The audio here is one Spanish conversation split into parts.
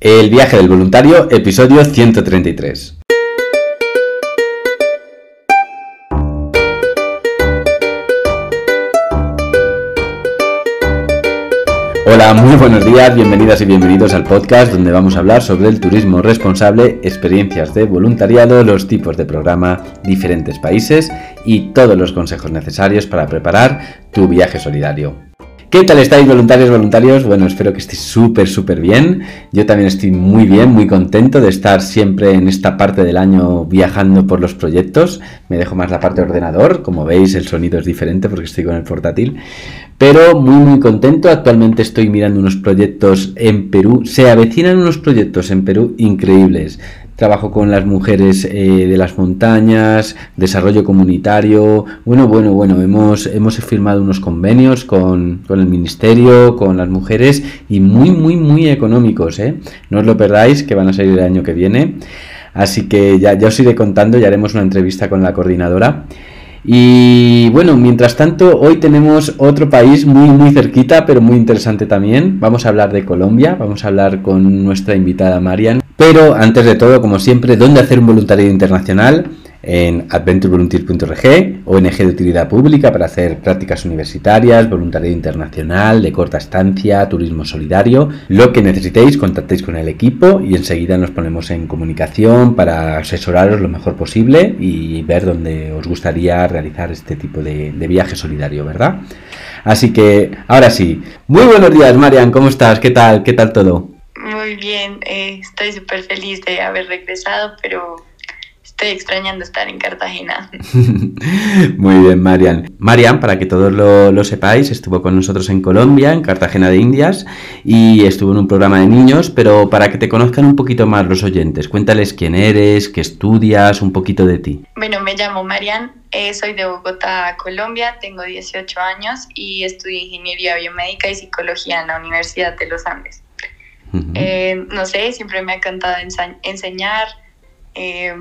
El viaje del voluntario, episodio 133. Hola, muy buenos días, bienvenidas y bienvenidos al podcast donde vamos a hablar sobre el turismo responsable, experiencias de voluntariado, los tipos de programa, diferentes países y todos los consejos necesarios para preparar tu viaje solidario. ¿Qué tal estáis voluntarios, voluntarios? Bueno, espero que estéis súper, súper bien. Yo también estoy muy bien, muy contento de estar siempre en esta parte del año viajando por los proyectos. Me dejo más la parte de ordenador, como veis el sonido es diferente porque estoy con el portátil. Pero muy, muy contento. Actualmente estoy mirando unos proyectos en Perú. Se avecinan unos proyectos en Perú increíbles trabajo con las mujeres eh, de las montañas, desarrollo comunitario. Bueno, bueno, bueno, hemos, hemos firmado unos convenios con, el ministerio, con las mujeres y muy, muy, muy económicos. ¿eh? No os lo perdáis, que van a salir el año que viene. Así que ya, ya os iré contando, ya haremos una entrevista con la coordinadora. Y bueno, mientras tanto, hoy tenemos otro país muy, muy cerquita, pero muy interesante también. Vamos a hablar de Colombia, vamos a hablar con nuestra invitada Marian. Pero antes de todo, como siempre, ¿dónde hacer un voluntariado internacional? En adventurevolunteer.org, ONG de utilidad pública para hacer prácticas universitarias, voluntariado internacional, de corta estancia, turismo solidario. Lo que necesitéis, contactéis con el equipo y enseguida nos ponemos en comunicación para asesoraros lo mejor posible y ver dónde os gustaría realizar este tipo de, de viaje solidario, ¿verdad? Así que, ahora sí. Muy buenos días, Marian, ¿cómo estás? ¿Qué tal? ¿Qué tal todo? Muy bien, eh, estoy súper feliz de haber regresado, pero estoy extrañando estar en Cartagena. Muy bien, Marian. Marian, para que todos lo, sepáis, estuvo con nosotros en Colombia, en Cartagena de Indias, y estuvo en un programa de niños, pero para que te conozcan un poquito más los oyentes, cuéntales quién eres, qué estudias, un poquito de ti. Bueno, me llamo Marian, eh, soy de Bogotá, Colombia, tengo 18 años y estudio Ingeniería Biomédica y Psicología en la Universidad de los Andes. Eh, no sé, siempre me ha encantado enseñar eh,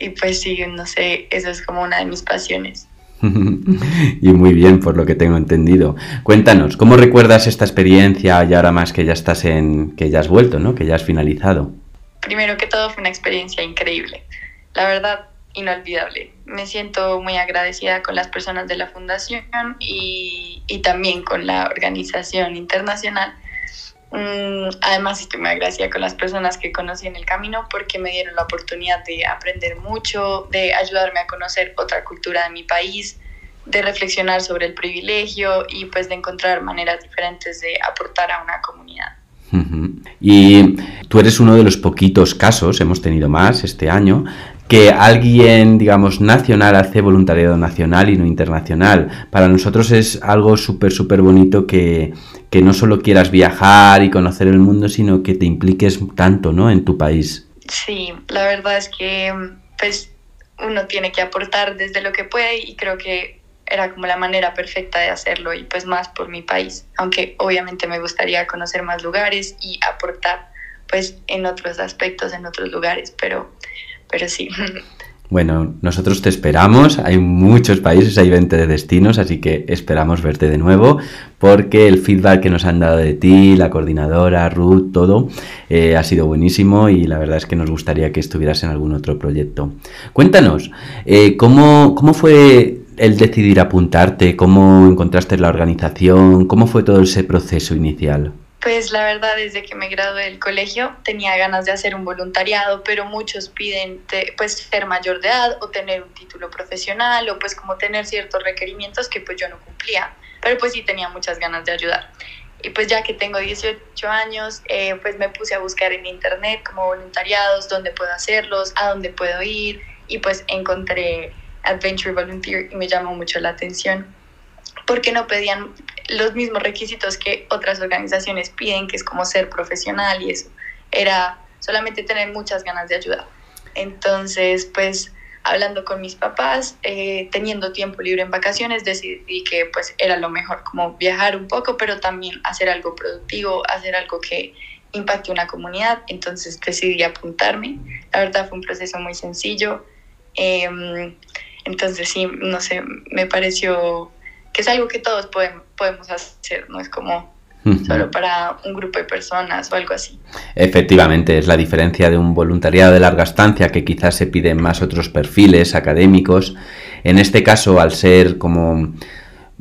y pues sí, no sé, eso es como una de mis pasiones. y muy bien, por lo que tengo entendido. Cuéntanos, ¿cómo recuerdas esta experiencia y ahora más que ya estás en, que ya has vuelto, ¿no? Que ya has finalizado. Primero que todo fue una experiencia increíble. La verdad, inolvidable. Me siento muy agradecida con las personas de la fundación y, y también con la organización internacional Mm, además, estoy muy agradecida con las personas que conocí en el camino porque me dieron la oportunidad de aprender mucho, de ayudarme a conocer otra cultura de mi país, de reflexionar sobre el privilegio y pues de encontrar maneras diferentes de aportar a una comunidad. Y tú eres uno de los poquitos casos, hemos tenido más este año, que alguien, digamos, nacional hace voluntariado nacional y no internacional. Para nosotros es algo súper, súper bonito que, que no solo quieras viajar y conocer el mundo, sino que te impliques tanto, ¿no? En tu país. Sí, la verdad es que, pues, uno tiene que aportar desde lo que puede y creo que era como la manera perfecta de hacerlo y pues más por mi país, aunque obviamente me gustaría conocer más lugares y aportar pues en otros aspectos, en otros lugares, pero pero sí. Bueno, nosotros te esperamos, hay muchos países, hay 20 de destinos, así que esperamos verte de nuevo, porque el feedback que nos han dado de ti, la coordinadora, Ruth, todo, eh, ha sido buenísimo y la verdad es que nos gustaría que estuvieras en algún otro proyecto. Cuéntanos, eh, ¿cómo, ¿cómo fue el decidir apuntarte? ¿Cómo encontraste la organización? ¿Cómo fue todo ese proceso inicial? Pues la verdad, desde que me gradué del colegio tenía ganas de hacer un voluntariado, pero muchos piden pues ser mayor de edad o tener un título profesional o pues como tener ciertos requerimientos que pues yo no cumplía, pero pues sí tenía muchas ganas de ayudar. Y pues ya que tengo 18 años, eh, pues me puse a buscar en internet como voluntariados, dónde puedo hacerlos, a dónde puedo ir y pues encontré Adventure Volunteer y me llamó mucho la atención porque no pedían los mismos requisitos que otras organizaciones piden, que es como ser profesional y eso. Era solamente tener muchas ganas de ayudar. Entonces, pues hablando con mis papás, eh, teniendo tiempo libre en vacaciones, decidí que pues era lo mejor, como viajar un poco, pero también hacer algo productivo, hacer algo que impacte una comunidad. Entonces decidí apuntarme. La verdad fue un proceso muy sencillo. Em, entonces sí, no sé, me pareció que es algo que todos podemos, podemos hacer, no es como solo para un grupo de personas o algo así. Efectivamente, es la diferencia de un voluntariado de larga estancia que quizás se piden más otros perfiles académicos. En este caso, al ser como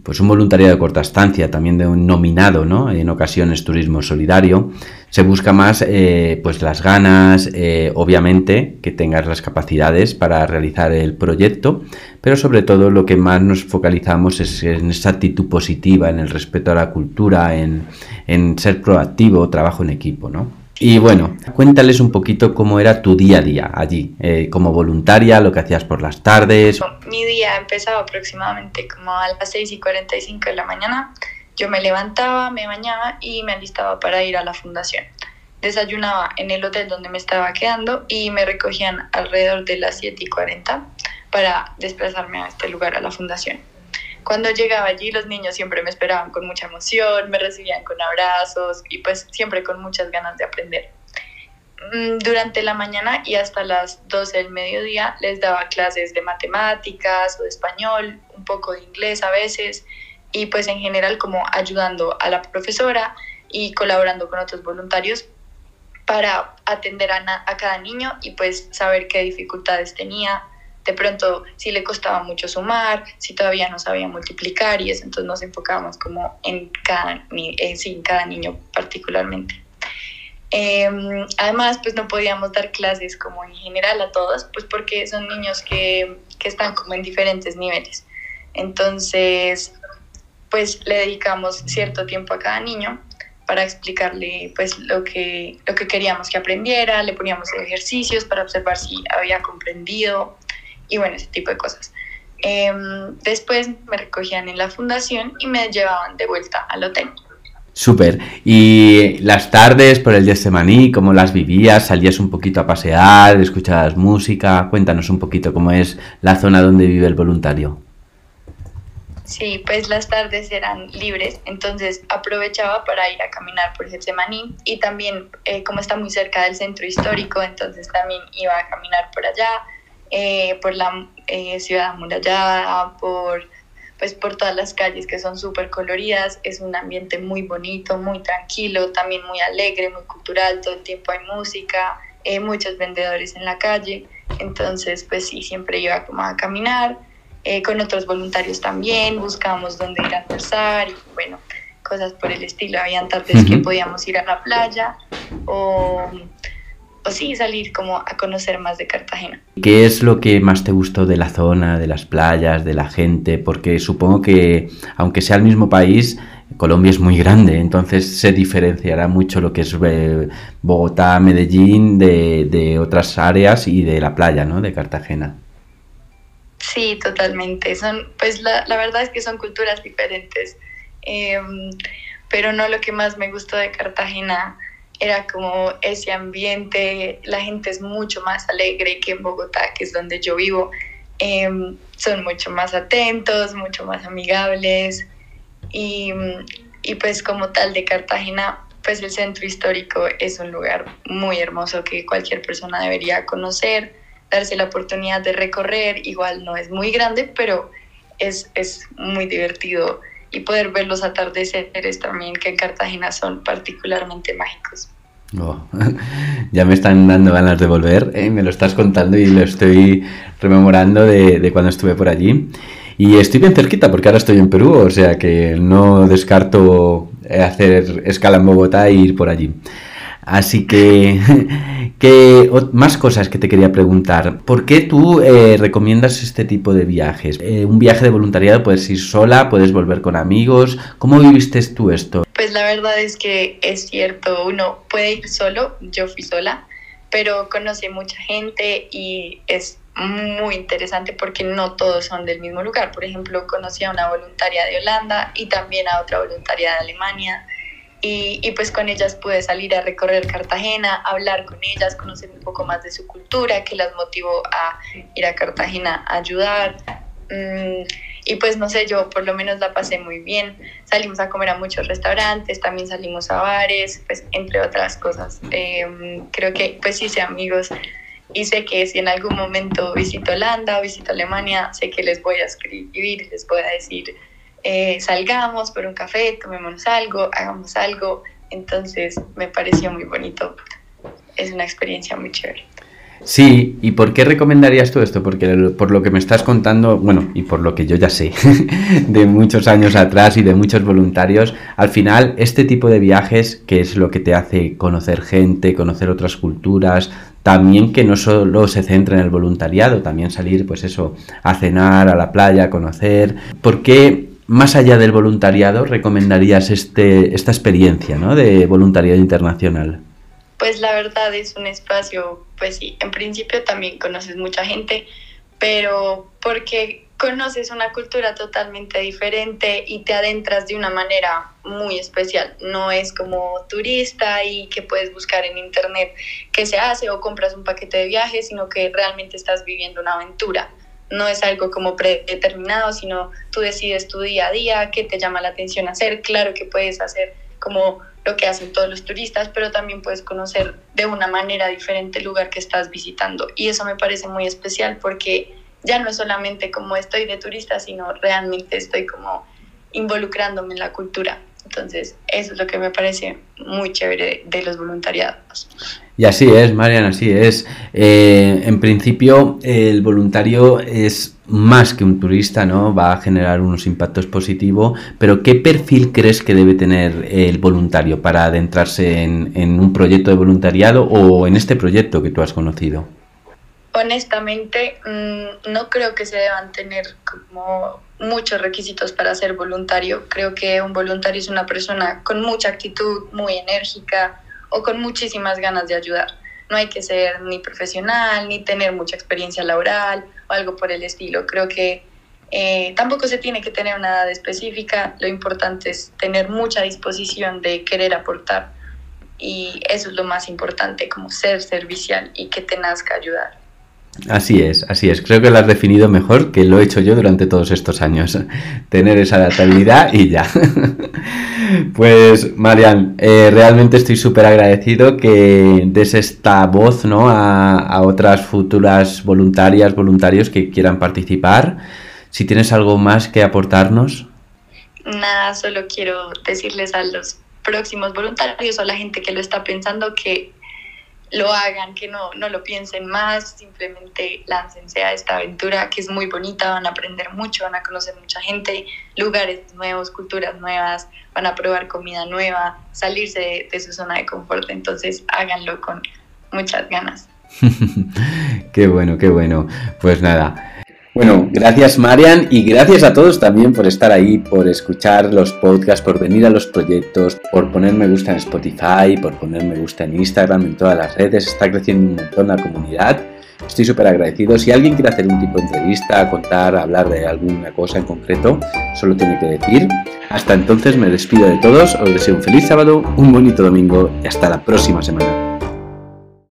pues un voluntariado de corta estancia, también de un nominado, ¿no? En ocasiones turismo solidario, se busca más eh, pues las ganas, eh, obviamente que tengas las capacidades para realizar el proyecto, pero sobre todo lo que más nos focalizamos es en esa actitud positiva, en el respeto a la cultura, en, en ser proactivo, trabajo en equipo, ¿no? Y bueno, cuéntales un poquito cómo era tu día a día allí, eh, como voluntaria, lo que hacías por las tardes. Mi día empezaba aproximadamente como a las 6 y 45 de la mañana. Yo me levantaba, me bañaba y me alistaba para ir a la fundación. Desayunaba en el hotel donde me estaba quedando y me recogían alrededor de las 7 y 40 para desplazarme a este lugar, a la fundación. Cuando llegaba allí los niños siempre me esperaban con mucha emoción, me recibían con abrazos y pues siempre con muchas ganas de aprender. Mm, durante la mañana y hasta las 12 del mediodía les daba clases de matemáticas o de español, un poco de inglés a veces y pues en general como ayudando a la profesora y colaborando con otros voluntarios para atender a, a cada niño y pues saber qué dificultades tenía, de pronto si le costaba mucho sumar, si todavía no sabía multiplicar y eso, entonces nos enfocábamos como en cada, en cada niño particularmente. Em, además, pues no podíamos dar clases como en general a todos, pues porque son niños que, que están como en diferentes niveles. Entonces, pues le dedicamos cierto tiempo a cada niño para explicarle pues lo que, lo que queríamos que aprendiera, le poníamos ejercicios para observar si había comprendido y bueno, ese tipo de cosas. Em, después me recogían en la fundación y me llevaban de vuelta al hotel. Súper. ¿Y las tardes por el Getsemaní, cómo las vivías? ¿Salías un poquito a pasear? ¿Escuchabas música? Cuéntanos un poquito cómo es la zona donde vive el voluntario. Sí, pues las tardes eran libres, entonces aprovechaba para ir a caminar por Getsemaní y también eh, como está muy cerca del centro histórico, entonces también iba a caminar por allá, eh, por la eh, ciudad amurallada, por, pues por todas las calles que son súper coloridas. Es un ambiente muy bonito, muy tranquilo, también muy alegre, muy cultural. Todo el tiempo hay música, eh, muchos vendedores en la calle. Entonces, pues sí, siempre iba como a caminar. Con otros voluntarios también, buscábamos dónde ir a almorzar y bueno, cosas por el estilo. Habían tardes que podíamos ir a la playa o o sí salir como a conocer más de Cartagena. ¿Qué es lo que más te gustó de la zona, de las playas, de la gente? Porque supongo que, aunque sea el mismo país, Colombia es muy grande, entonces se diferenciará mucho lo que es eh, Bogotá, Medellín, de, otras áreas y de la playa, ¿no? De Cartagena. Sí, totalmente. Son, pues la, la verdad es que son culturas diferentes. Em, pero no lo que más me gustó de Cartagena era como ese ambiente, la gente es mucho más alegre que en Bogotá, que es donde yo vivo, em, son mucho más atentos, mucho más amigables y, y, pues como tal de Cartagena, pues el centro histórico es un lugar muy hermoso que cualquier persona debería conocer, darse la oportunidad de recorrer, igual no es muy grande, pero es, es muy divertido y poder ver los atardeceres también, que en Cartagena son particularmente mágicos. Oh, ya me están dando ganas de volver, ¿eh? me lo estás contando y lo estoy rememorando de, de, cuando estuve por allí. Y estoy bien cerquita porque ahora estoy en Perú, o sea que no descarto hacer escala en Bogotá e ir por allí. Así que, que más cosas que te quería preguntar. ¿Por qué tú eh, recomiendas este tipo de viajes? Eh, un viaje de voluntariado puedes ir sola, puedes volver con amigos. ¿Cómo viviste tú esto? Pues la verdad es que es cierto, uno puede ir solo, yo fui sola, pero conocí mucha gente y es muy interesante porque no todos son del mismo lugar. Por ejemplo, conocí a una voluntaria de Holanda y también a otra voluntaria de Alemania y, pues con ellas pude salir a recorrer Cartagena, hablar con ellas, conocer un poco más de su cultura, que las motivó a ir a Cartagena a ayudar. Mm, y pues no sé, yo por lo menos la pasé muy bien. Salimos a comer a muchos restaurantes, también salimos a bares, pues entre otras cosas. Em, creo que pues hice amigos y sé que si en algún momento visito Holanda o visito Alemania, sé que les voy a escribir, les voy a decir eh, salgamos por un café, tomémonos algo, hagamos algo. Entonces me pareció muy bonito. Es una experiencia muy chévere. Sí, ¿y por qué recomendarías tú esto? Porque por lo que me estás contando, bueno, y por lo que yo ya sé de muchos años atrás y de muchos voluntarios, al final este tipo de viajes, que es lo que te hace conocer gente, conocer otras culturas, también que no solo se centra en el voluntariado, también salir, pues eso, a cenar, a la playa, a conocer. ¿Por qué más allá del voluntariado recomendarías este, esta experiencia ¿no? de voluntariado internacional? Pues la verdad es un espacio, pues sí, en principio también conoces mucha gente, pero porque conoces una cultura totalmente diferente y te adentras de una manera muy especial. No es como turista y que puedes buscar en internet qué se hace o compras un paquete de viaje, sino que realmente estás viviendo una aventura. No es algo como predeterminado, sino tú decides tu día a día, qué te llama la atención hacer. Claro que puedes hacer como lo que hacen todos los turistas, pero también puedes conocer de una manera diferente el lugar que estás visitando. Y eso me parece muy especial porque ya no es solamente como estoy de turista, sino realmente estoy como involucrándome en la cultura. Entonces, eso es lo que me parece muy chévere de, los voluntariados. Y así es, Marian, así es. Eh, en principio, el voluntario es más que un turista, ¿no? Va a generar unos impactos positivos, pero ¿qué perfil crees que debe tener el voluntario para adentrarse en, en un proyecto de voluntariado o en este proyecto que tú has conocido? Honestamente, mm, no creo que se deban tener como muchos requisitos para ser voluntario. Creo que un voluntario es una persona con mucha actitud, muy enérgica o con muchísimas ganas de ayudar. No hay que ser ni profesional, ni tener mucha experiencia laboral o algo por el estilo. Creo que eh, tampoco se tiene que tener una edad específica. Lo importante es tener mucha disposición de querer aportar. Y eso es lo más importante, como ser servicial y que te nazca ayudar. Así es, así es. Creo que lo has definido mejor que lo he hecho yo durante todos estos años. Tener esa adaptabilidad y ya. pues, Marian, eh, realmente estoy súper agradecido que des esta voz ¿no? a, a otras futuras voluntarias, voluntarios que quieran participar. Si tienes algo más que aportarnos. Nada, solo quiero decirles a los próximos voluntarios o a la gente que lo está pensando que lo hagan, que no, no lo piensen más, simplemente láncense a esta aventura que es muy bonita, van a aprender mucho, van a conocer mucha gente, lugares nuevos, culturas nuevas, van a probar comida nueva, salirse de, de su zona de confort, entonces háganlo con muchas ganas. qué bueno, qué bueno. Pues nada, bueno, gracias Marian y gracias a todos también por estar ahí, por escuchar los podcasts, por venir a los proyectos, por poner me gusta en Spotify, por poner me gusta en Instagram, en todas las redes. Está creciendo un montón la comunidad. Estoy súper agradecido. Si alguien quiere hacer un tipo de entrevista, contar, hablar de alguna cosa en concreto, solo tiene que decir. Hasta entonces me despido de todos, os deseo un feliz sábado, un bonito domingo y hasta la próxima semana.